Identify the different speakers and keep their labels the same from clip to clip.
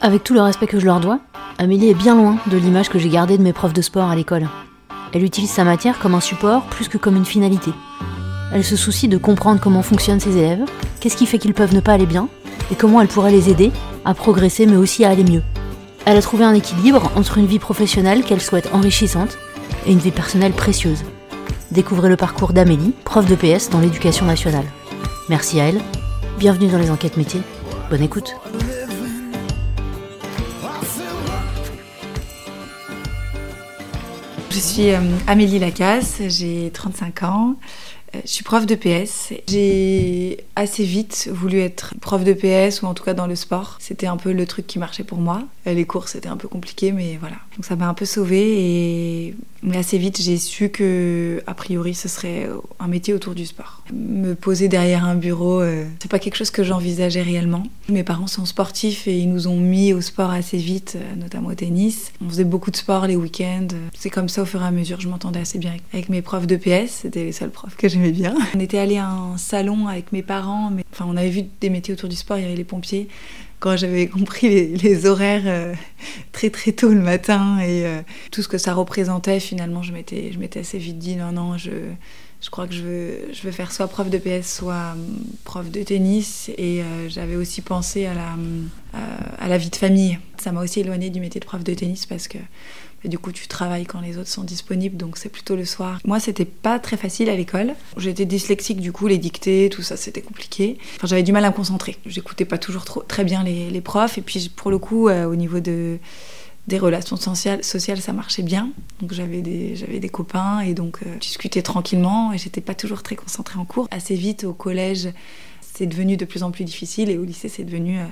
Speaker 1: Avec tout le respect que je leur dois, Amélie est bien loin de l'image que j'ai gardée de mes profs de sport à l'école. Elle utilise sa matière comme un support plus que comme une finalité. Elle se soucie de comprendre comment fonctionnent ses élèves, qu'est-ce qui fait qu'ils peuvent ne pas aller bien, et comment elle pourrait les aider à progresser mais aussi à aller mieux. Elle a trouvé un équilibre entre une vie professionnelle qu'elle souhaite enrichissante et une vie personnelle précieuse. Découvrez le parcours d'Amélie, prof de PS dans l'éducation nationale. Merci à elle. Bienvenue dans les enquêtes métiers. Bonne écoute.
Speaker 2: Je suis euh, Amélie Lacasse, j'ai 35 ans. Euh, je suis prof de PS. J'ai assez vite voulu être prof de PS ou en tout cas dans le sport. C'était un peu le truc qui marchait pour moi. Euh, les cours c'était un peu compliqué mais voilà. Donc ça m'a un peu sauvée et mais assez vite j'ai su que a priori ce serait un métier autour du sport. Me poser derrière un bureau, euh, c'est pas quelque chose que j'envisageais réellement. Mes parents sont sportifs et ils nous ont mis au sport assez vite, notamment au tennis. On faisait beaucoup de sport les week-ends. C'est comme ça au fur et à mesure. Je m'entendais assez bien avec mes profs de PS. C'était les seuls profs que j'aimais On était allé à un salon avec mes parents, mais enfin on avait vu des métiers autour du sport. Il y avait les pompiers. Quand j'avais compris les, horaires euh, très très tôt le matin et euh, tout ce que ça représentait, finalement, je m'étais je m'étais assez vite dit non non je je crois que je veux, je veux faire soit prof de PS, soit hum, prof de tennis. Et euh, j'avais aussi pensé à la, à la vie de famille. Ça m'a aussi éloigné du métier de prof de tennis parce que du coup, tu travailles quand les autres sont disponibles, donc c'est plutôt le soir. Moi, c'était pas très facile à l'école. J'étais dyslexique, du coup, les dictées, tout ça, c'était compliqué. Enfin, j'avais du mal à me concentrer. J'écoutais pas toujours trop, très bien les, profs. Et puis, pour le coup, euh, au niveau de, des relations sociales, sociales, ça marchait bien. Donc, j'avais des, j'avais des copains et donc, euh, discutais tranquillement et j'étais pas toujours très concentrée en cours. Assez vite, au collège, c'est devenu de plus en plus difficile et au lycée c'est devenu euh,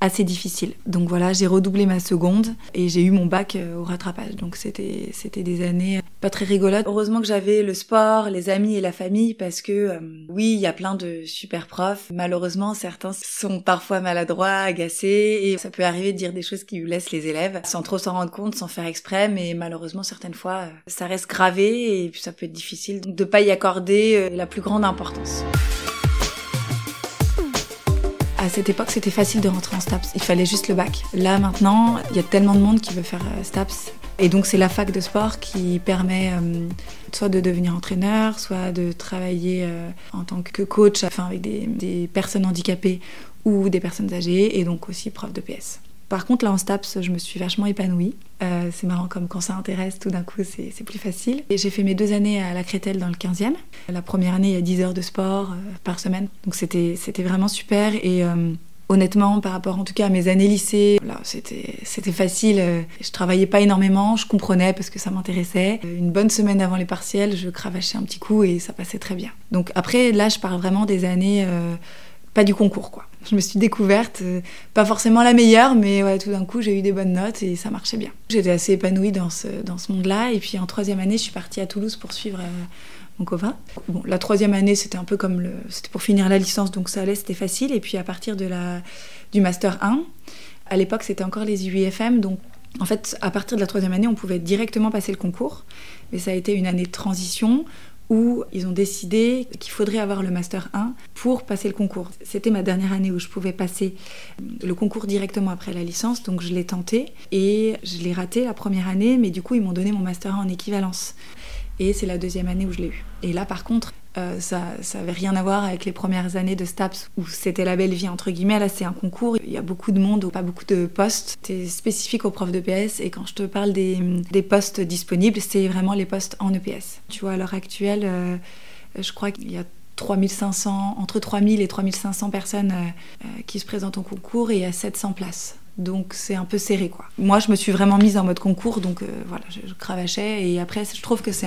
Speaker 2: assez difficile. Donc voilà, j'ai redoublé ma seconde et j'ai eu mon bac euh, au rattrapage. Donc c'était c'était des années euh, pas très rigolotes. Heureusement que j'avais le sport, les amis et la famille parce que oui, il y a plein de super profs. Malheureusement, certains sont parfois maladroits, agacés et ça peut arriver de dire des choses qui blessent les élèves sans trop s'en rendre compte, sans faire exprès, mais malheureusement certaines fois ça reste gravé et ça peut être difficile de pas y accorder la plus grande importance. À cette époque, c'était facile de rentrer en STAPS. Il fallait juste le bac. Là, maintenant, il y a tellement de monde qui veut faire euh, STAPS. Et donc, c'est la fac de sport qui permet euh, soit de devenir entraîneur, soit de travailler euh, en tant que coach, avec des personnes handicapées ou des personnes âgées, et donc aussi prof de PS. Par contre, là en STAPS, je me suis vachement épanouie. Euh, c'est marrant comme quand ça intéresse, tout d'un coup, c'est plus facile. Et j'ai fait mes deux années à la Crételle dans le 15e. La première année, il y a 10 heures de sport euh, par semaine. Donc c'était vraiment super. Et euh, honnêtement, par rapport en tout cas à mes années lycée, c'était facile. Je travaillais pas énormément, je comprenais parce que ça m'intéressait. Une bonne semaine avant les partiels, je cravachais un petit coup et ça passait très bien. Donc après, là, je parle vraiment des années pas du concours, quoi. Je me suis découverte, euh, pas forcément la meilleure, mais tout d'un coup, j'ai eu des bonnes notes et ça marchait bien. J'étais assez épanouie dans ce, dans ce monde-là. Et puis en troisième année, je suis partie à Toulouse pour suivre euh, mon copain. Bon, la troisième année, c'était un peu comme le. C'était pour finir la licence, donc ça allait, c'était facile. Et puis à partir de la, du Master 1, à l'époque, c'était encore les UIFM, donc en fait, à partir de la troisième année, on pouvait directement passer le concours. Mais ça a été une année de transition où ils ont décidé qu'il faudrait avoir le Master 1 pour passer le concours. C'était ma dernière année où je pouvais passer le concours directement après la licence, donc je l'ai tenté et je l'ai raté la première année, mais du coup ils m'ont donné mon Master 1 en équivalence. Et c'est la deuxième année où je l'ai eu. Et là par contre, euh, ça n'avait rien à voir avec les premières années de STAPS où c'était la belle vie entre guillemets. Là, c'est un concours, il y a beaucoup de monde, pas beaucoup de postes. C'est spécifique aux profs de PS et quand je te parle des, des postes disponibles, c'est vraiment les postes en EPS. Tu vois, à l'heure actuelle, euh, je crois qu'il y a 3500, entre 3000 et 3500 personnes euh, qui se présentent au concours et il y a 700 places. Donc c'est un peu serré quoi. Moi je me suis vraiment mise en mode concours donc euh, voilà je, cravachais et après je trouve que c'est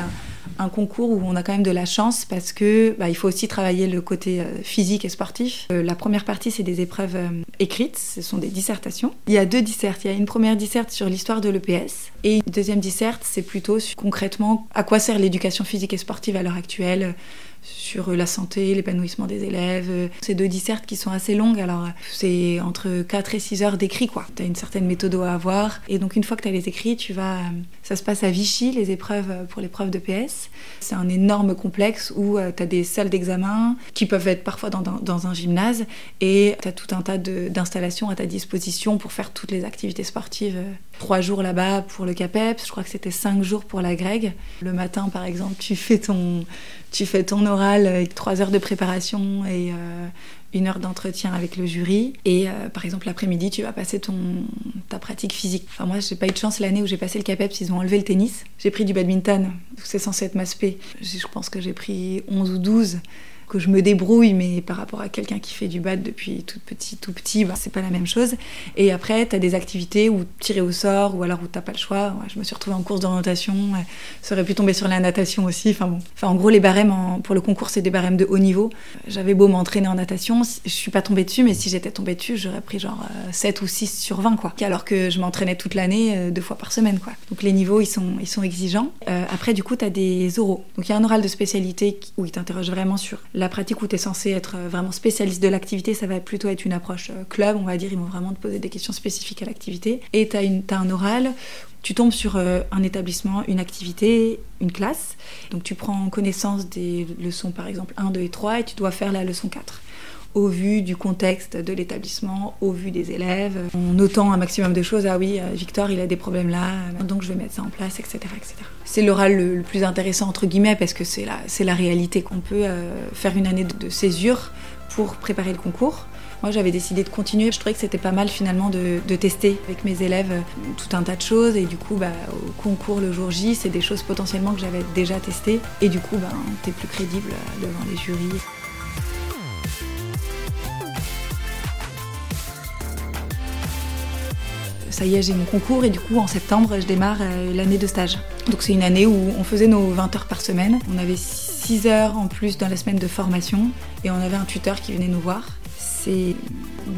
Speaker 2: un, concours où on a quand même de la chance parce que bah, il faut aussi travailler le côté euh, physique et sportif. Euh, la première partie c'est des épreuves écrites, ce sont des dissertations. Il y a deux dissertes, il y a une première disserte sur l'histoire de l'EPS et une deuxième disserte c'est plutôt concrètement à quoi sert l'éducation physique et sportive à l'heure actuelle sur la santé, l'épanouissement des élèves. C'est deux dissertes qui sont assez longues, alors c'est entre 4 et 6 heures d'écrit, quoi. Tu as une certaine méthode à avoir, et donc une fois que tu as les écrits, tu vas... Ça se passe à Vichy, les épreuves pour l'épreuve de PS. C'est un énorme complexe où euh, tu as des salles d'examen qui peuvent être parfois dans, dans, un gymnase, et tu as tout un tas d'installations à ta disposition pour faire toutes les activités sportives. Trois jours là-bas pour le CAPEPS, je crois que c'était cinq jours pour la Greg. Le matin, par exemple, tu fais ton, tu fais ton oral avec trois heures de préparation et euh, une heure d'entretien avec le jury. Et euh, par exemple, l'après-midi, tu vas passer ton, ta pratique physique. Enfin, moi, j'ai pas eu de chance l'année où j'ai passé le CAPEPS, ils ont enlevé le tennis. J'ai pris du badminton, c'est censé être ma spé. Je pense que j'ai pris 11 ou 12 que je me débrouille, mais par rapport à quelqu'un qui fait du bad depuis tout petit, tout petit, bah, c'est pas la même chose. Et après, tu as des activités où tirer au sort, ou alors où t'as pas le choix. je me suis retrouvée en course d'orientation, ça aurait pu tomber sur la natation aussi. Enfin bon. En gros, les barèmes pour le concours, c'est des barèmes de haut niveau. J'avais beau m'entraîner en natation, je suis pas tombée dessus, mais si j'étais tombée dessus, j'aurais pris genre 7 euh, ou 6 sur 20, quoi. Alors que je m'entraînais toute l'année, euh, deux fois par semaine, quoi. Donc les niveaux, ils sont, ils exigeants. Euh, après, du coup, tu as des oraux. Donc il y a un oral de spécialité où il t'interroge vraiment sur pratique où tu es censé être euh, vraiment spécialiste de l'activité, ça va plutôt être une approche euh, club, on va dire, ils vont vraiment te poser des questions spécifiques à l'activité. Et tu as, un oral tu tombes sur euh, un établissement, une activité, une classe. Donc tu prends connaissance des leçons par exemple 1, 2 et 3 et tu dois faire la leçon 4 au vu du contexte de l'établissement, au vu des élèves, en notant un maximum de choses. Ah oui, euh, Victor, il a des problèmes là, donc je vais mettre ça en place, etc. etc. C'est l'oral le, plus intéressant, entre guillemets, parce que c'est la, c'est la réalité qu'on peut euh, faire une année de, césure pour préparer le concours. Moi, j'avais décidé de continuer. Je trouvais que c'était pas mal finalement de, tester avec mes élèves euh, tout un tas de choses. Et du coup, bah, au concours le jour J, c'est des choses potentiellement que j'avais déjà testées. Et du coup, bah, t'es plus crédible devant les jurys. Ça y est, j'ai mon concours et du coup en septembre, je démarre euh, l'année de stage. Donc c'est une année où on faisait nos 20 heures par semaine. On avait 6 heures en plus dans la semaine de formation et on avait un tuteur qui venait nous voir. C'est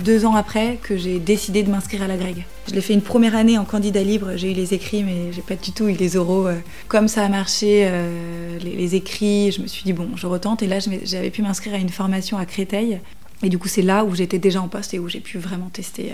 Speaker 2: deux ans après que j'ai décidé de m'inscrire à la Greg. Je l'ai fait une première année en candidat libre, j'ai eu les écrits mais j'ai pas du tout eu les oraux. Euh. Comme ça a marché, euh, les, écrits, je me suis dit bon, je retente et là j'avais pu m'inscrire à une formation à Créteil. Et du coup c'est là où j'étais déjà en poste et où j'ai pu vraiment tester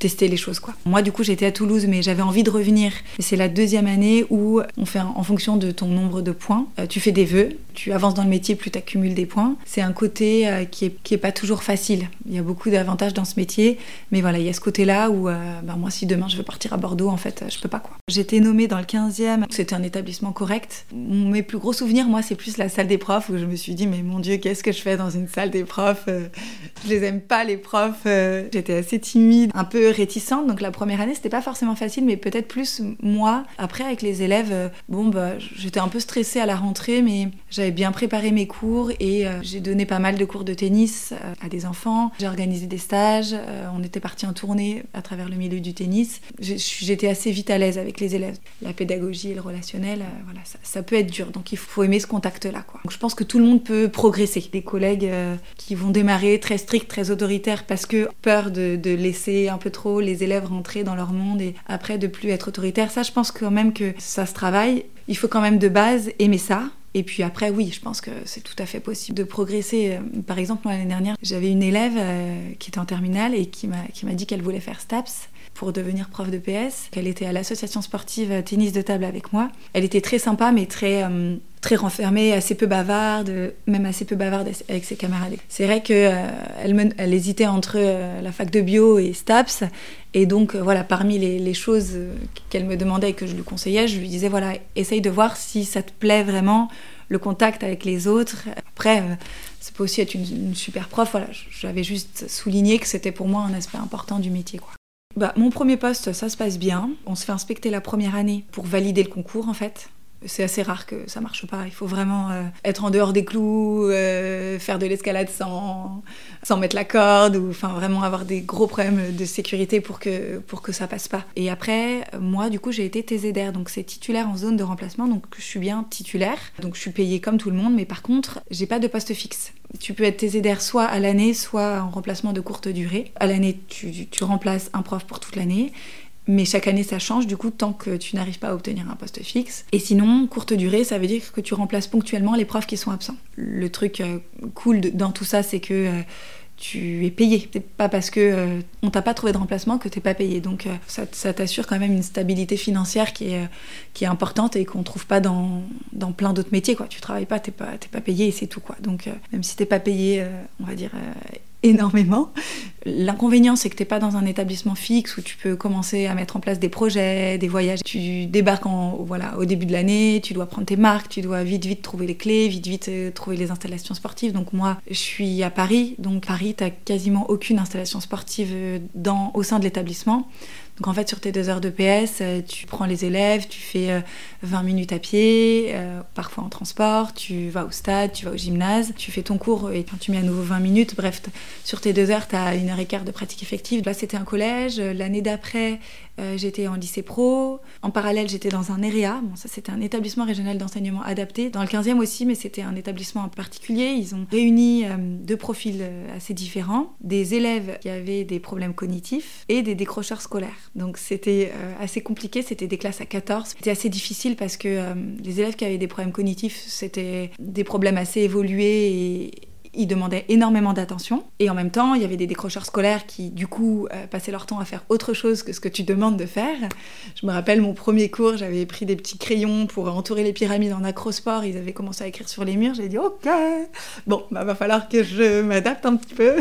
Speaker 2: tester les choses quoi. Moi du coup j'étais à Toulouse mais j'avais envie de revenir. C'est la deuxième année où on fait en fonction de ton nombre de points, euh, tu fais des vœux, tu avances dans le métier plus tu accumules des points. C'est un côté euh, qui, est, qui est pas toujours facile. Il y a beaucoup d'avantages dans ce métier, mais voilà il y a ce côté là où euh, ben, moi si demain je veux partir à Bordeaux en fait je peux pas quoi. J'étais nommée dans le 15e, c'était un établissement correct. Mes plus gros souvenirs moi c'est plus la salle des profs où je me suis dit mais mon dieu qu'est-ce que je fais dans une salle des profs Je les aime pas les profs. J'étais assez timide, un peu réticente. Donc la première année, c'était pas forcément facile, mais peut-être plus moi. Après, avec les élèves, euh, bon, bah, j'étais un peu stressée à la rentrée, mais j'avais bien préparé mes cours et euh, j'ai donné pas mal de cours de tennis euh, à des enfants. J'ai organisé des stages. on était parti en tournée à travers le milieu du tennis. J'étais assez vite à l'aise avec les élèves. La pédagogie et le relationnel, voilà, ça, peut être dur. Donc il faut aimer ce contact-là. Je pense que tout le monde peut progresser. Des collègues qui vont démarrer très stricts, très autoritaires parce que peur de, de laisser un peu trop les élèves rentrer dans leur monde et après de plus être autoritaire. Ça, je pense quand même que ça se travaille. Il faut quand même de base aimer ça. Et puis après, oui, je pense que c'est tout à fait possible de progresser. Euh, par exemple, l'année dernière, j'avais une élève euh, qui était en terminale et qui m'a dit qu'elle voulait faire STAPS pour devenir prof de PS, qu'elle était à l'association sportive tennis de table avec moi. Elle était très sympa, mais très, euh, très renfermée, assez peu bavarde, même assez peu bavarde avec ses camarades. C'est vrai qu'elle euh, elle hésitait entre euh, la fac de bio et STAPS. Et donc, voilà, parmi les, les choses qu'elle me demandait et que je lui conseillais, je lui disais, voilà, essaye de voir si ça te plaît vraiment, le contact avec les autres. Après, ça peut aussi être une, une super prof. Voilà, j'avais juste souligné que c'était pour moi un aspect important du métier. Quoi. Bah, mon premier poste, ça se passe bien. On se fait inspecter la première année pour valider le concours en fait c'est assez rare que ça marche pas. Il faut vraiment euh, être en dehors des clous, euh, faire de l'escalade sans, sans mettre la corde, ou enfin vraiment avoir des gros problèmes de sécurité pour que, pour que ça passe pas. Et après, moi, du coup, j'ai été TZR, donc c'est titulaire en zone de remplacement, donc je suis bien titulaire. Donc je suis payée comme tout le monde, mais par contre, j'ai pas de poste fixe. Tu peux être TZR soit à l'année, soit en remplacement de courte durée. À l'année, tu, tu remplaces un prof pour toute l'année Mais chaque année, ça change, du coup, tant que tu n'arrives pas à obtenir un poste fixe. Et sinon, courte durée, ça veut dire que tu remplaces ponctuellement les profs qui sont absents. Le truc euh, cool dans tout ça, c'est que euh, tu es payé. C'est pas parce que euh, on t'a pas trouvé de remplacement que t'es pas payé. Donc ça, ça t'assure quand même une stabilité financière qui est, importante et qu'on trouve pas dans, dans plein d'autres métiers. Quoi. Tu travailles pas, t'es pas, pas payé et c'est tout. Quoi. Donc même si t'es pas payé, on va dire énormément. L'inconvénient, c'est que tu n'es pas dans un établissement fixe où tu peux commencer à mettre en place des projets, des voyages. Tu débarques en, voilà, au début de l'année, tu dois prendre tes marques, tu dois vite, vite trouver les clés, vite, vite euh, trouver les installations sportives. Donc moi, je suis à Paris. Donc Paris, tu quasiment aucune installation sportive euh, au sein de l'établissement. Donc en fait, sur tes deux heures de PS, euh, tu prends les élèves, tu fais 20 minutes à pied, parfois en transport, tu vas au stade, tu vas au gymnase, tu fais ton cours et tu mets à nouveau 20 minutes. Bref, sur tes deux heures, tu une heure et quart de pratique effective. Là, c'était un collège. L'année d'après, euh, j'étais en lycée pro. En parallèle, j'étais dans un EREA. C'était un établissement régional d'enseignement adapté. Dans le 15e aussi, mais c'était un établissement en particulier. Ils ont réuni euh, deux profils euh, assez différents. Des élèves qui avaient des problèmes cognitifs et des décrocheurs scolaires. Donc, c'était assez compliqué. C'était des classes à 14. C'était assez difficile parce que les élèves qui avaient des problèmes cognitifs, c'était des problèmes assez évolués ils demandaient énormément d'attention. Et en même temps, il y avait des décrocheurs scolaires qui, du coup, euh, passaient leur temps à faire autre chose que ce que tu demandes de faire. Je me rappelle mon premier cours, j'avais pris des petits crayons pour entourer les pyramides en acrosport. Ils avaient commencé à écrire sur les murs. J'ai dit, OK, bon, bah, va falloir que je m'adapte un petit peu.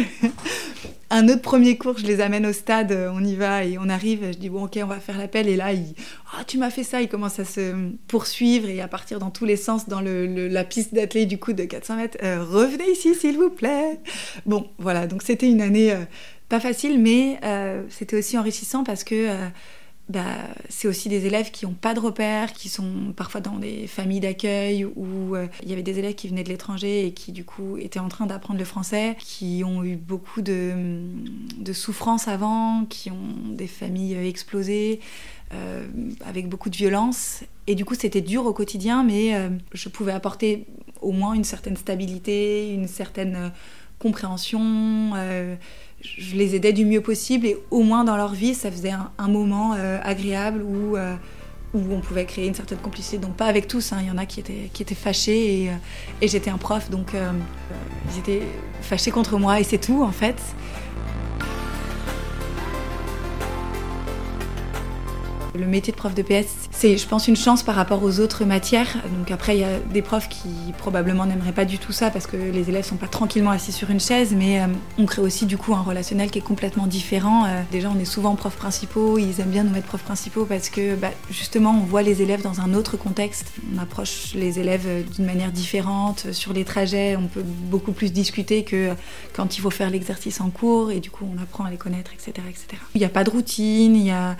Speaker 2: Un autre premier cours, je les amène au stade, on y va et on arrive. Je dis bon ok, on va faire l'appel et là, oh, tu m'as fait ça. Il commence à se poursuivre et à partir dans tous les sens dans la piste d'athlée du coup de 400 mètres. Euh, revenez ici s'il vous plaît. Bon, voilà. Donc c'était une année euh, pas facile, mais euh, c'était aussi enrichissant parce que bah, c'est aussi des élèves qui n'ont pas de repères, qui sont parfois dans des familles d'accueil où euh, il y avait des élèves qui venaient de l'étranger et qui du coup étaient en train d'apprendre le français, qui ont eu beaucoup de, de souffrances avant, qui ont des familles euh, explosées, euh, avec beaucoup de violence. Et du coup c'était dur au quotidien, mais je pouvais apporter au moins une certaine stabilité, une certaine compréhension je les aidais du mieux possible et au moins dans leur vie, ça faisait un, moment euh, agréable où, euh, où on pouvait créer une certaine complicité. Donc pas avec tous, hein. il y en a qui étaient, fâchés euh, et j'étais un prof, donc ils étaient fâchés contre moi et c'est tout en fait. Le métier de prof de PS, c'est, je pense, une chance par rapport aux autres matières. Donc après, il y a des profs qui probablement n'aimeraient pas du tout ça parce que les élèves sont pas tranquillement assis sur une chaise, mais euh, on crée aussi du coup un relationnel qui est complètement différent. Euh, déjà, on est souvent profs principaux, ils aiment bien nous mettre profs principaux parce que bah, justement, on voit les élèves dans un autre contexte. On approche les élèves euh, d'une manière différente. Sur les trajets, on peut beaucoup plus discuter que quand il faut faire l'exercice en cours et du coup, on apprend à les connaître, etc. etc. Il n'y a pas de routine, il y a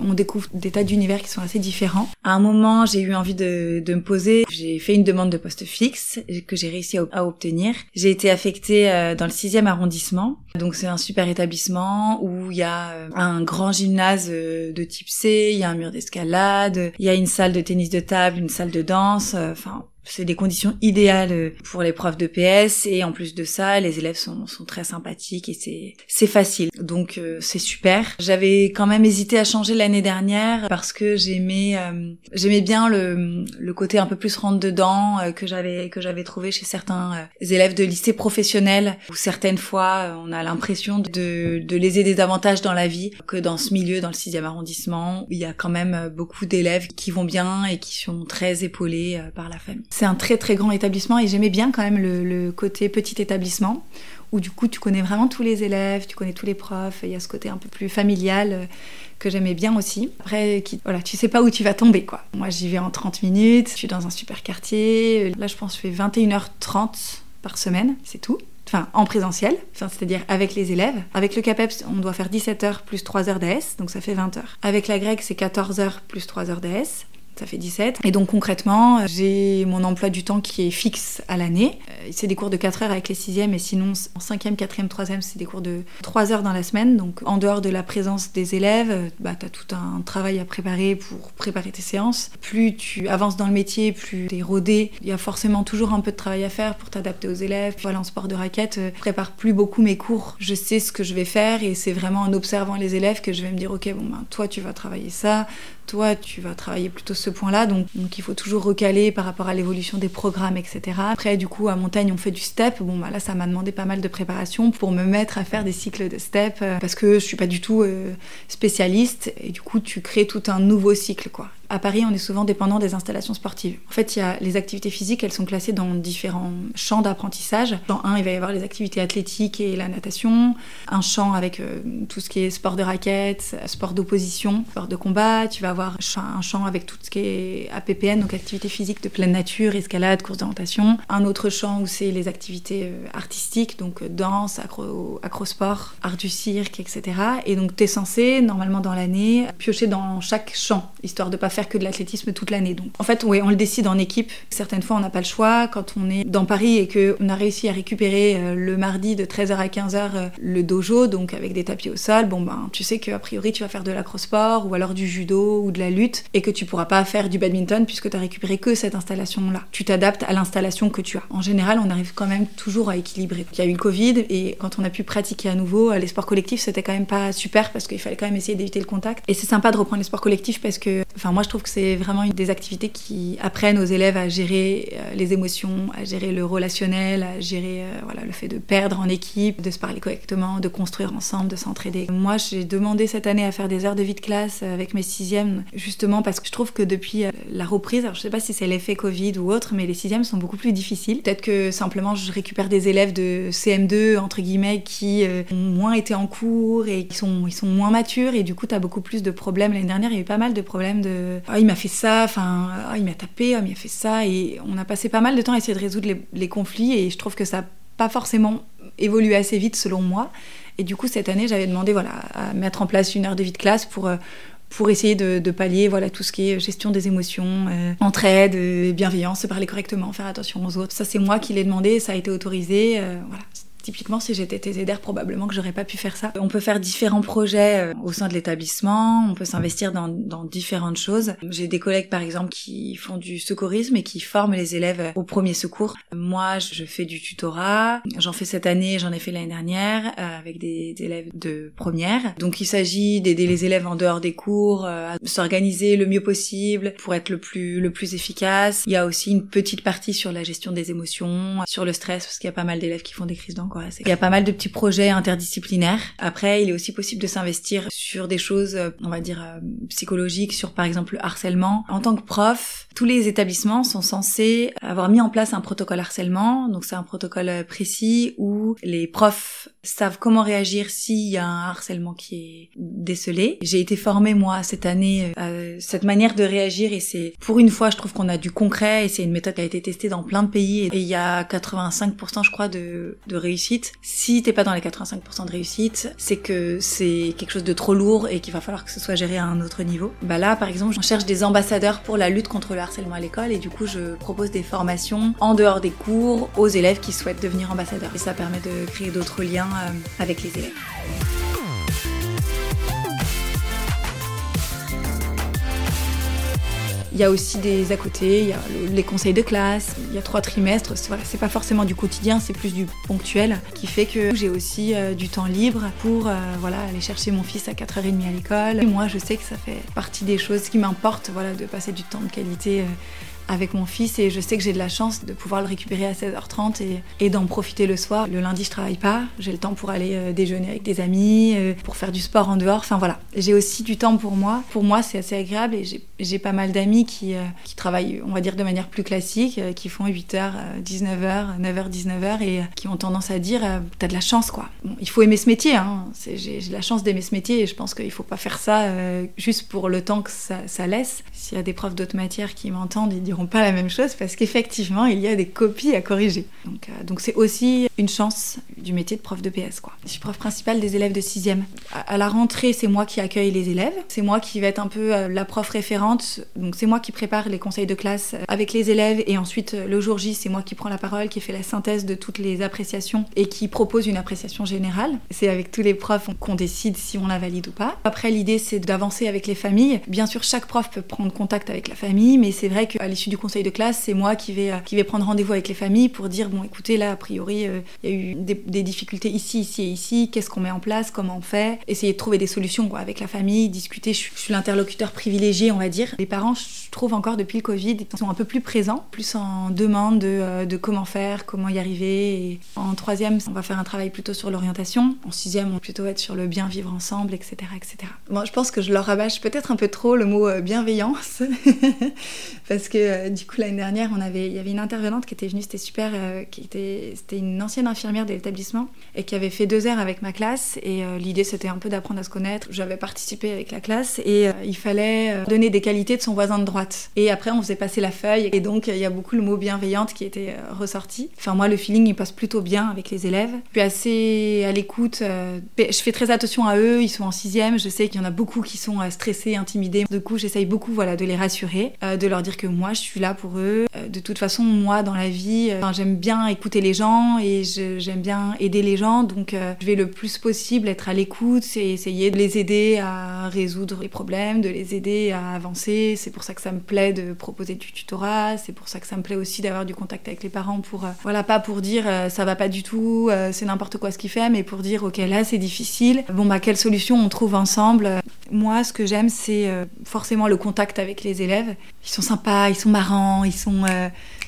Speaker 2: on découvre des tas d'univers qui sont assez différents. À un moment, j'ai eu envie de, me poser. J'ai fait une demande de poste fixe que j'ai réussi à, obtenir. J'ai été affectée euh, dans le 6e arrondissement. Donc c'est un super établissement où il y a euh, un grand gymnase euh, de type C, il y a un mur d'escalade, il y a une salle de tennis de table, une salle de danse. Enfin, c'est des conditions idéales pour les profs de PS et en plus de ça, les élèves sont, sont très sympathiques et c'est c'est facile. Donc euh, c'est super. J'avais quand même hésité à changer l'année dernière parce que j'aimais euh, j'aimais bien le, le côté un peu plus rentre dedans euh, que j'avais que j'avais trouvé chez certains élèves de lycée professionnel où certaines fois on a l'impression de de les aider davantage dans la vie que dans ce milieu dans le 6e arrondissement où il y a quand même beaucoup d'élèves qui vont bien et qui sont très épaulés par la famille. C'est un très très grand établissement et j'aimais bien quand même le, côté petit établissement où du coup tu connais vraiment tous les élèves, tu connais tous les profs, il y a ce côté un peu plus familial euh, que j'aimais bien aussi. Après, voilà, tu sais pas où tu vas tomber quoi. Moi j'y vais en 30 minutes, je suis dans un super quartier, là je pense que je fais 21h30 par semaine, c'est tout. Enfin, en présentiel, c'est-à-dire avec les élèves. Avec le CAPEPS, on doit faire 17 h plus 3 heures d'AS, donc ça fait 20 heures. Avec la grecque, c'est 14 h plus 3 heures d'AS ça fait 17. Et donc concrètement, j'ai mon emploi du temps qui est fixe à l'année. Euh, c'est des cours de 4 heures avec les 6e et sinon en 5e, 4e, 3e, c'est des cours de 3 heures dans la semaine. Donc en dehors de la présence des élèves, euh, bah, tu as tout un travail à préparer pour préparer tes séances. Plus tu avances dans le métier, plus tu es rodé. Il y a forcément toujours un peu de travail à faire pour t'adapter aux élèves. Voilà, en sport de raquette, euh, je prépare plus beaucoup mes cours. Je sais ce que je vais faire et c'est vraiment en observant les élèves que je vais me dire, ok, bon, ben, toi tu vas travailler ça, toi, tu vas travailler plutôt ce point-là. Donc, il faut toujours recaler par rapport à l'évolution des programmes, etc. Après, du coup, à Montagne, on fait du step. Bon, bah, là, ça m'a demandé pas mal de préparation pour me mettre à faire des cycles de step euh, parce que je suis pas du tout euh, spécialiste. Et du coup, tu crées tout un nouveau cycle, quoi. À Paris, on est souvent dépendant des installations sportives. En fait, il y a les activités physiques, elles sont classées dans différents champs d'apprentissage. Dans un, il va y avoir les activités athlétiques et la natation. Un champ avec euh, tout ce qui est sport de raquette, sport d'opposition, sport de combat. Tu vas avoir un champ avec tout ce qui est APPN, donc activités physiques de pleine nature, escalade, course d'orientation. Un autre champ où c'est les activités euh, artistiques, donc euh, danse, acro, acrosport, art du cirque, etc. Et donc, tu es censé, normalement dans l'année, piocher dans chaque champ, histoire de pas faire que de l'athlétisme toute l'année. Donc, en fait, oui, on le décide en équipe. Certaines fois, on n'a pas le choix. Quand on est dans Paris et qu'on a réussi à récupérer euh, le mardi de 13h à 15h euh, le dojo, donc avec des tapis au sol, bon ben, tu sais qu'a priori, tu vas faire de l'acrosport ou alors du judo ou de la lutte et que tu pourras pas faire du badminton puisque tu as récupéré que cette installation-là. Tu t'adaptes à l'installation que tu as. En général, on arrive quand même toujours à équilibrer. Il y a eu le Covid et quand on a pu pratiquer à nouveau, euh, les sports collectifs, c'était quand même pas super parce qu'il fallait quand même essayer d'éviter le contact. Et c'est sympa de reprendre les sports collectifs parce que, enfin, moi, je trouve que c'est vraiment une des activités qui apprennent aux élèves à gérer euh, les émotions, à gérer le relationnel, à gérer euh, voilà, le fait de perdre en équipe, de se parler correctement, de construire ensemble, de s'entraider. Moi, j'ai demandé cette année à faire des heures de vie de classe avec mes sixièmes, justement parce que je trouve que depuis euh, la reprise, alors je sais pas si c'est l'effet Covid ou autre, mais les sixièmes sont beaucoup plus difficiles. Peut-être que simplement je récupère des élèves de CM2, entre guillemets, qui ont moins été en cours et qui sont, ils sont moins matures et du coup, tu as beaucoup plus de problèmes. L'année dernière, il y a eu pas mal de problèmes de ah, il m'a fait ça, enfin, ah, il m'a tapé, ah, il m'a fait ça. Et on a passé pas mal de temps à essayer de résoudre les, conflits et je trouve que ça n'a pas forcément évolué assez vite selon moi. Et du coup, cette année, j'avais demandé voilà, à mettre en place une heure de vie de classe pour, euh, pour essayer de, pallier voilà, tout ce qui est gestion des émotions, euh, entraide, euh, bienveillance, se parler correctement, faire attention aux autres. Ça, c'est moi qui l'ai demandé, ça a été autorisé. voilà, Typiquement, si j'étais TZR, probablement que j'aurais pas pu faire ça. On peut faire différents projets euh, au sein de l'établissement, on peut s'investir dans, dans, différentes choses. J'ai des collègues, par exemple, qui font du secourisme et qui forment les élèves au premier secours. Moi, je fais du tutorat. J'en fais cette année, j'en ai fait l'année dernière euh, avec des, élèves de première. Donc, il s'agit d'aider les élèves en dehors des cours euh, à s'organiser le mieux possible pour être le plus, le plus efficace. Il y a aussi une petite partie sur la gestion des émotions, sur le stress, parce qu'il y a pas mal d'élèves qui font des crises d'angoisse il y a pas mal de petits projets interdisciplinaires. Après, il est aussi possible de s'investir sur des choses, euh, on va dire, euh, psychologiques, sur par exemple le harcèlement. En tant que prof, tous les établissements sont censés avoir mis en place un protocole harcèlement. Donc c'est un protocole euh, précis où les profs savent comment réagir s'il y a un harcèlement qui est décelé. J'ai été formée moi cette année à cette manière de réagir et c'est pour une fois je trouve qu'on a du concret et c'est une méthode qui a été testée dans plein de pays et il y a 85% je crois de, de réussite. Si t'es pas dans les 85% de réussite, c'est que c'est quelque chose de trop lourd et qu'il va falloir que ce soit géré à un autre niveau. Bah là par exemple je cherche des ambassadeurs pour la lutte contre le harcèlement à l'école et du coup je propose des formations en dehors des cours aux élèves qui souhaitent devenir ambassadeurs et ça permet de créer d'autres liens euh, avec les élèves. Il y a aussi des à côté, il y a les conseils de classe, il y a trois trimestres. Voilà, c'est pas forcément du quotidien, c'est plus du ponctuel qui fait que j'ai aussi euh, du temps libre pour euh, voilà, aller chercher mon fils à 4h30 à l'école. Moi, je sais que ça fait partie des choses qui m'importent voilà, de passer du temps de qualité. Euh, avec mon fils et je sais que j'ai de la chance de pouvoir le récupérer à 16h30 et, d'en profiter le soir. Le lundi, je travaille pas, j'ai le temps pour aller euh, déjeuner avec des amis, euh, pour faire du sport en dehors. Enfin voilà, j'ai aussi du temps pour moi. Pour moi, c'est assez agréable et j'ai pas mal d'amis qui, euh, qui travaillent, on va dire, de manière plus classique, qui font 8h, 19h, 9h, 19h et qui ont tendance à dire T'as de la chance quoi. Il faut aimer ce métier, hein. j'ai de la chance d'aimer ce métier et je pense qu'il faut pas faire ça juste pour le temps que ça laisse. S'il y a des profs d'autres matières qui m'entendent, ils diront pas la même chose parce qu'effectivement, il y a des copies à corriger. Donc, euh, donc c'est aussi une chance du métier de prof de PS. Je suis prof principale des élèves de 6e. À, la rentrée, c'est moi qui accueille les élèves. C'est moi qui vais être un peu euh, la prof référente. Donc c'est moi qui prépare les conseils de classe avec les élèves et ensuite le jour J, c'est moi qui prends la parole, qui fait la synthèse de toutes les appréciations et qui propose une appréciation générale. C'est avec tous les profs qu'on décide si on la valide ou pas. Après, l'idée, c'est d'avancer avec les familles. Bien sûr, chaque prof peut prendre contact avec la famille, mais c'est vrai qu'à l'issue du conseil de classe, c'est moi qui vais, qui vais prendre rendez-vous avec les familles pour dire, bon, écoutez, là, a priori, euh, il y a eu des, difficultés ici, ici et ici, qu'est-ce qu'on met en place, comment on fait, essayer de trouver des solutions avec la famille, discuter. Je, suis l'interlocuteur privilégié, on va dire. Les parents, je trouve encore depuis le Covid, ils sont un peu plus présents, plus en demande de, euh, comment faire, comment y arriver. En troisième, on va faire un travail plutôt sur l'orientation. En sixième, on va plutôt être sur le bien vivre ensemble, etc. etc. Bon, je pense que je leur rabâche peut-être un peu trop le mot euh, bienveillance, parce que euh, du coup, l'année dernière, on avait, il y avait une intervenante qui était venue, c'était super, qui était, c'était une ancienne infirmière de l'établissement et qui avait fait deux heures avec ma classe. Et l'idée, c'était un peu d'apprendre à se connaître. J'avais participé avec la classe et il fallait donner des qualités de son voisin de droite. Et après, on faisait passer la feuille et donc il y a beaucoup le mot bienveillante qui était ressorti. Enfin, moi, le feeling, il passe plutôt bien avec les élèves. Je suis assez à l'écoute. Euh, je fais très attention à eux. Ils sont en sixième. Je sais qu'il y en a beaucoup qui sont euh, stressés, intimidés. Du coup, j'essaye beaucoup voilà, de les rassurer, euh, de leur dire que moi, je suis là pour eux. de toute façon, moi, dans la vie, j'aime bien écouter les gens et j'aime bien aider les gens. Donc, je vais le plus possible être à l'écoute et essayer de les aider à résoudre les problèmes, de les aider à avancer. C'est pour ça que ça me plaît de proposer du tutorat. C'est pour ça que ça me plaît aussi d'avoir du contact avec les parents pour, voilà, pas pour dire ça va pas du tout, c'est n'importe quoi ce qu'il fait, mais pour dire ok là c'est difficile, bon bah quelle solution on trouve ensemble? Moi ce que j'aime c'est forcément le contact avec les élèves. Ils sont sympas, ils sont marrants, ils sont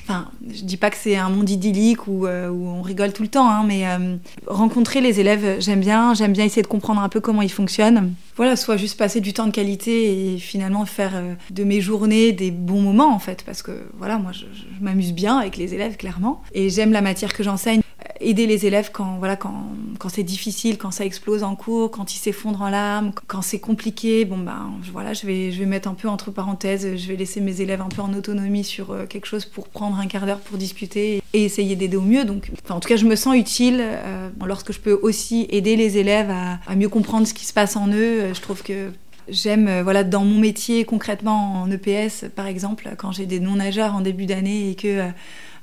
Speaker 2: Enfin, je dis pas que c'est un monde idyllique où, où, on rigole tout le temps, hein, mais rencontrer les élèves, j'aime bien. J'aime bien essayer de comprendre un peu comment ils fonctionnent. Voilà, soit juste passer du temps de qualité et finalement faire de mes journées des bons moments en fait, parce que voilà, moi je m'amuse bien avec les élèves clairement, et j'aime la matière que j'enseigne aider les élèves quand, voilà, quand, quand c'est difficile, quand ça explose en cours, quand ils s'effondrent en larmes, quand c'est compliqué. Bon, ben voilà, je vais, je vais mettre un peu entre parenthèses, je vais laisser mes élèves un peu en autonomie sur euh, quelque chose pour prendre un quart d'heure pour discuter et essayer d'aider au mieux. Donc, en tout cas, je me sens utile euh, lorsque je peux aussi aider les élèves à, mieux comprendre ce qui se passe en eux. Euh, je trouve que J'aime, voilà, dans mon métier concrètement en EPS, par exemple, quand j'ai des non-nageurs en début d'année et que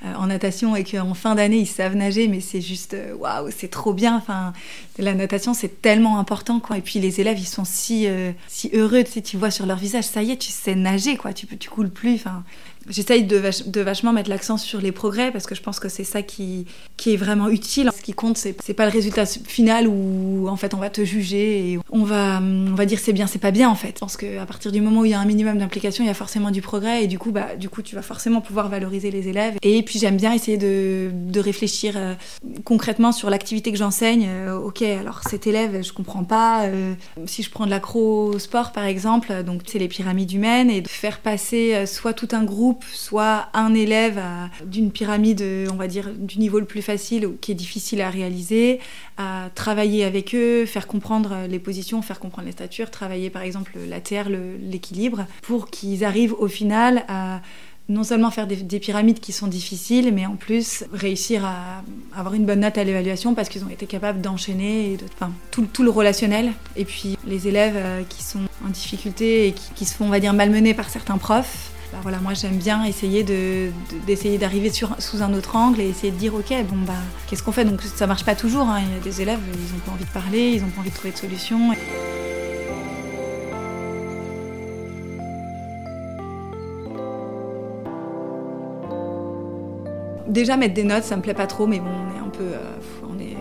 Speaker 2: euh, en natation et qu'en fin d'année ils savent nager, mais c'est juste euh, waouh, c'est trop bien. Enfin, la natation c'est tellement important quoi. Et puis les élèves ils sont si euh, si heureux, tu sais, tu vois sur leur visage, ça y est, tu sais nager quoi, tu tu coules plus. Enfin, J'essaye de, vachement mettre l'accent sur les progrès parce que je pense que c'est ça qui, qui est vraiment utile. Ce qui compte, c'est pas le résultat final où en fait on va te juger et on va, on va dire c'est bien, c'est pas bien en fait. Je pense qu'à partir du moment où il y a un minimum d'implication, il y a forcément du progrès et du coup, bah, du coup tu vas forcément pouvoir valoriser les élèves. Et puis j'aime bien essayer de, de réfléchir euh, concrètement sur l'activité que j'enseigne. Euh, ok, alors cet élève, je comprends pas. Euh, si je prends de l'acro sport par exemple, donc c'est les pyramides humaines et de faire passer soit tout un groupe soit un élève d'une pyramide, on va dire, du niveau le plus facile ou qui est difficile à réaliser, à travailler avec eux, faire comprendre les positions, faire comprendre les statures, travailler par exemple la terre, l'équilibre, pour qu'ils arrivent au final à non seulement faire des, pyramides qui sont difficiles, mais en plus réussir à avoir une bonne note à l'évaluation parce qu'ils ont été capables d'enchaîner, enfin, tout, tout, le relationnel. Et puis les élèves euh, qui sont en difficulté et qui, qui, se font, on va dire, malmenés par certains profs, bah voilà, moi j'aime bien essayer d'essayer d'arriver sous un autre angle et essayer de dire ok bon bah qu'est-ce qu'on fait? Donc ça marche pas toujours hein. il y a des élèves ils ont pas envie de parler ils ont pas envie de trouver de solution déjà mettre des notes ça me plaît pas trop mais bon on est un peu euh,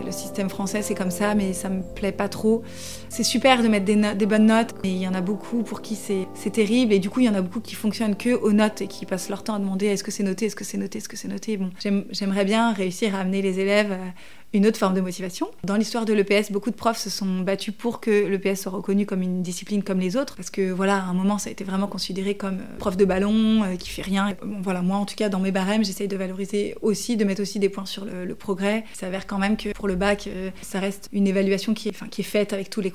Speaker 2: le système français, c'est comme ça, mais ça me plaît pas trop. C'est super de mettre des, bonnes notes, mais il y en a beaucoup pour qui c'est terrible. Et du coup, il y en a beaucoup qui fonctionnent que aux notes et qui passent leur temps à demander est-ce que c'est noté, est-ce que c'est noté, est-ce que c'est noté? Bon, j'aimerais bien réussir à amener les élèves une autre forme de motivation. Dans l'histoire de l'EPS, beaucoup de profs se sont battus pour que l'EPS soit reconnu comme une discipline comme les autres, parce que voilà, à un moment, ça a été vraiment considéré comme euh, prof de ballon euh, qui fait rien. voilà, moi en tout cas, dans mes barèmes, j'essaye de valoriser aussi, de mettre aussi des points sur le, progrès. Il s'avère quand même que pour le bac, euh, ça reste une évaluation qui est, qui est faite avec tous les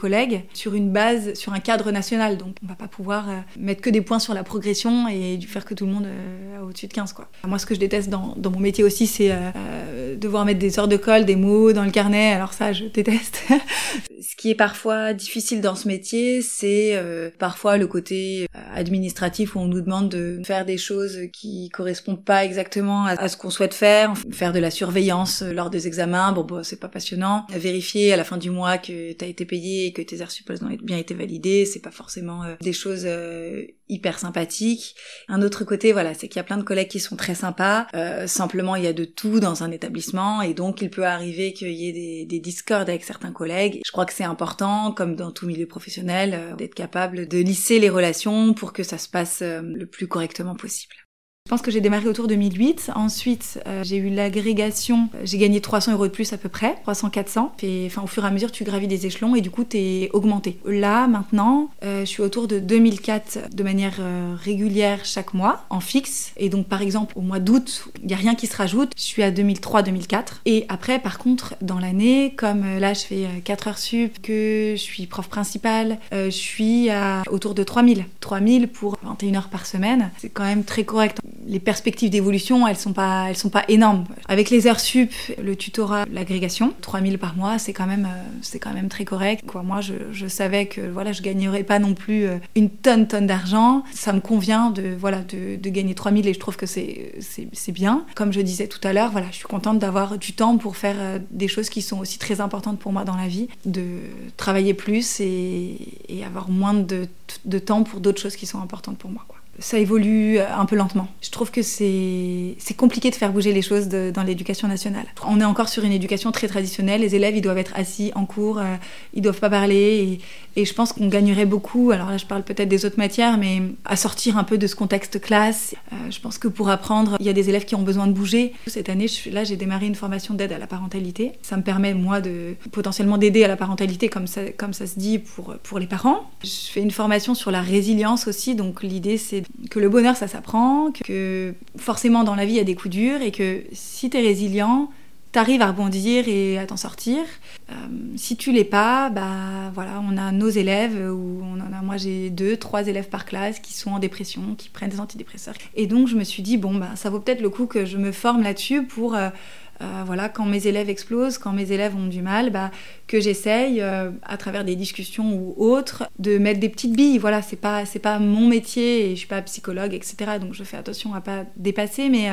Speaker 2: sur une base, sur un cadre national. Donc on va pas pouvoir mettre que des points sur la progression et faire que tout le monde a au-dessus de 15. Quoi. Moi, ce que je déteste dans, mon métier aussi, c'est devoir mettre des heures de colle, des mots dans le carnet. Alors ça, je déteste. ce qui est parfois difficile dans ce métier, c'est euh, parfois le côté euh, administratif où on nous demande de faire des choses qui correspondent pas exactement à, ce qu'on souhaite faire, faire de la surveillance euh, lors des examens. Bon, bon c'est pas passionnant. Vérifier à la fin du mois que tu as été payé que tes heures ont bien été validées, c'est pas forcément des choses hyper sympathiques. Un autre côté, voilà, c'est qu'il y a plein de collègues qui sont très sympas. simplement, il y a de tout dans un établissement et donc il peut arriver qu'il y ait des, des discords avec certains collègues. Je crois que c'est important, comme dans tout milieu professionnel, euh, d'être capable de lisser les relations pour que ça se passe euh, le plus correctement possible. Je pense que j'ai démarré autour de 2008. Ensuite, euh, j'ai eu l'agrégation. J'ai gagné 300 euros de plus à peu près, 300-400. Et enfin, au fur et à mesure, tu gravis des échelons et du coup, tu es augmenté. Là, maintenant, euh, je suis autour de 2004 de manière euh, régulière chaque mois, en fixe. Et donc, par exemple, au mois d'août, il n'y a rien qui se rajoute. Je suis à 2003-2004. Et après, par contre, dans l'année, comme là, je fais 4 heures sup, que je suis prof principale, je suis à autour de 3000. 3000 pour 21 heures par semaine. C'est quand même très correct les perspectives d'évolution, elles sont sont pas énormes. Avec les heures sup, le tutorat, l'agrégation, 3000 par mois, c'est quand même, euh, quand même très correct. Moi, je, savais que voilà, je gagnerais pas non plus euh, une tonne, tonne d'argent. Ça me convient de, voilà, de, de gagner 3000 et je trouve que c'est, c'est, bien. Comme je disais tout à l'heure, voilà, je suis contente d'avoir du temps pour faire euh, des choses qui sont aussi très importantes pour moi dans la vie, de travailler plus et, avoir moins de, temps pour d'autres choses qui sont importantes pour moi. Ça évolue euh, un peu lentement. Je trouve que c'est compliqué de faire bouger les choses dans l'éducation nationale. On est encore sur une éducation très traditionnelle. Les élèves, ils doivent être assis en cours, euh, ils doivent pas parler. Et, je pense qu'on gagnerait beaucoup, alors là je parle peut-être des autres matières, mais à sortir un peu de ce contexte classe. Euh, je pense que pour apprendre, il y a des élèves qui ont besoin de bouger. Cette année, là j'ai démarré une formation d'aide à la parentalité. Ça me permet, moi, de potentiellement d'aider à la parentalité, comme ça, comme ça se dit, pour, pour les parents. Je fais une formation sur la résilience aussi, donc l'idée c'est que le bonheur, ça s'apprend, que forcément dans la vie, il y a des coups durs et que si tu es résilient, tu arrives à rebondir et à t'en sortir. Euh, si tu l'es pas, bah voilà, on a nos élèves où on en a, moi j'ai deux, trois élèves par classe qui sont en dépression, qui prennent des antidépresseurs. Et donc je me suis dit bon bah ça vaut peut-être le coup que je me forme là-dessus pour euh, euh, voilà, quand mes élèves explosent, quand mes élèves ont du mal, bah, que j'essaye, euh, à travers des discussions ou autres, de mettre des petites billes. Voilà, c'est pas, c'est pas mon métier et je suis pas psychologue, etc. Donc je fais attention à pas dépasser, mais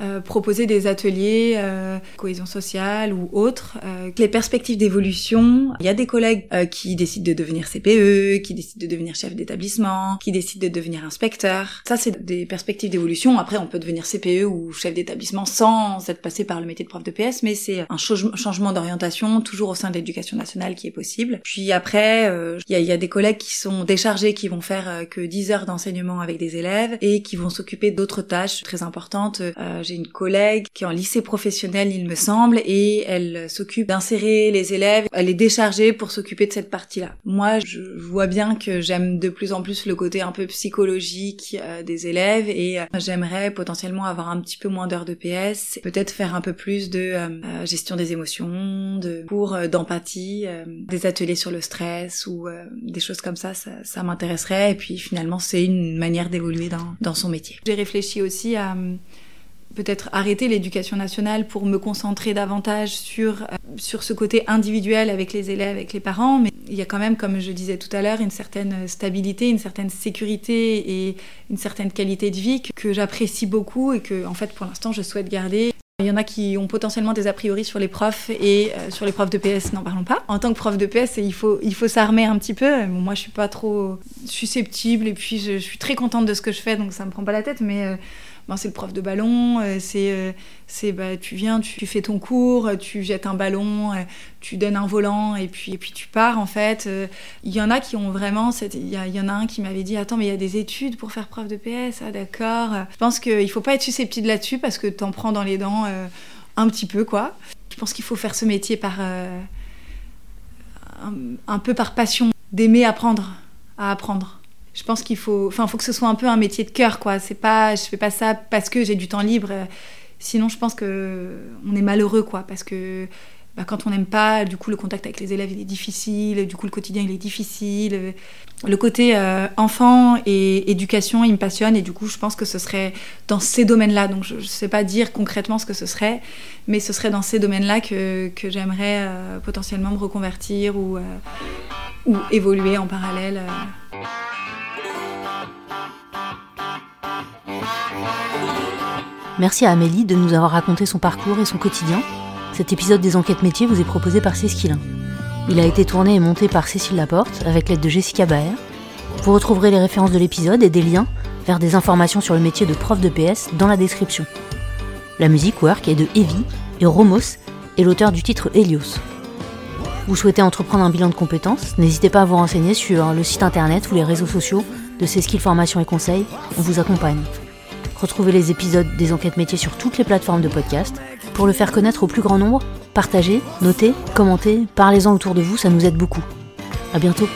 Speaker 2: euh, euh, proposer des ateliers euh, cohésion sociale ou autres. Euh, les perspectives d'évolution, il y a des collègues euh, qui décident de devenir CPE, qui décident de devenir chef d'établissement, qui décident de devenir inspecteur. Ça, c'est des perspectives d'évolution. Après, on peut devenir CPE ou chef d'établissement sans être passé par le métier de prof de PS, mais c'est un changement d'orientation toujours au sein de l'éducation nationale qui est possible. Puis après, il y a, y, a, des collègues qui sont déchargés, qui vont faire que 10 heures d'enseignement avec des élèves et qui vont s'occuper d'autres tâches très importantes j'ai une collègue qui est en lycée professionnel, il me semble, et elle s'occupe d'insérer les élèves. Elle est déchargée pour s'occuper de cette partie-là. Moi, je vois bien que j'aime de plus en plus le côté un peu psychologique euh, des élèves et euh, j'aimerais potentiellement avoir un petit peu moins d'heures de PS, peut-être faire un peu plus de euh, gestion des émotions, de cours d'empathie, des ateliers sur le stress ou des choses comme ça, ça, m'intéresserait. Et puis finalement, c'est une manière d'évoluer dans, dans son métier. J'ai réfléchi aussi à peut-être arrêter l'éducation nationale pour me concentrer davantage sur, euh, sur ce côté individuel avec les élèves, avec les parents. Mais il y a quand même, comme je disais tout à l'heure, une certaine stabilité, une certaine sécurité et une certaine qualité de vie que j'apprécie beaucoup et que, en fait, pour l'instant, je souhaite garder. Il y en a qui ont potentiellement des a priori sur les profs et euh, sur les profs de PS, n'en parlons pas. En tant que prof de PS, il faut, il faut s'armer un petit peu. moi, je suis pas trop susceptible et puis je, suis très contente de ce que je fais, donc ça me prend pas la tête. Mais euh, c'est le prof de ballon, euh, c'est euh, c'est bah, tu viens, tu, fais ton cours, tu jettes un ballon, euh, tu donnes un volant et puis, et puis tu pars en fait. Il y en a qui ont vraiment, il y, en a un qui m'avait dit attends mais il y a des études pour faire prof de PS, ah d'accord. Je pense qu'il faut pas être susceptible là-dessus parce que t'en prends dans les dents un petit peu quoi pense qu'il faut faire ce métier par un, peu par passion, d'aimer apprendre à apprendre. Je pense qu'il faut, enfin, faut que ce soit un peu un métier de cœur, quoi. C'est pas, je fais pas ça parce que j'ai du temps libre. Sinon, je pense que on est malheureux, quoi, parce que bah, quand on n'aime pas, du coup, le contact avec les élèves, est difficile, du coup, le quotidien, il est difficile. Le côté euh, enfant et éducation, il me passionne, et du coup, je pense que ce serait dans ces domaines-là. Donc, je ne sais pas dire concrètement ce que ce serait, mais ce serait dans ces domaines-là que, que j'aimerais euh, potentiellement me reconvertir ou, euh, ou évoluer en parallèle.
Speaker 1: Merci à Amélie de nous avoir raconté son parcours et son quotidien. Cet épisode des enquêtes métiers vous est proposé par Cécile. Il a été tourné et monté par Cécile Laporte avec l'aide de Jessica Baer. Vous retrouverez les références de l'épisode et des liens vers des informations sur le métier de prof de PS dans la description. La musique Work est de Evie et Romos est l'auteur du titre Helios. Vous souhaitez entreprendre un bilan de compétences N'hésitez pas à vous renseigner sur le site internet ou les réseaux sociaux de Cécile Formation et Conseil. On vous accompagne. Retrouvez les épisodes des enquêtes métiers sur toutes les plateformes de podcast. Pour le faire connaître au plus grand nombre, partagez, notez, commentez, parlez-en autour de vous, ça nous aide beaucoup. À bientôt.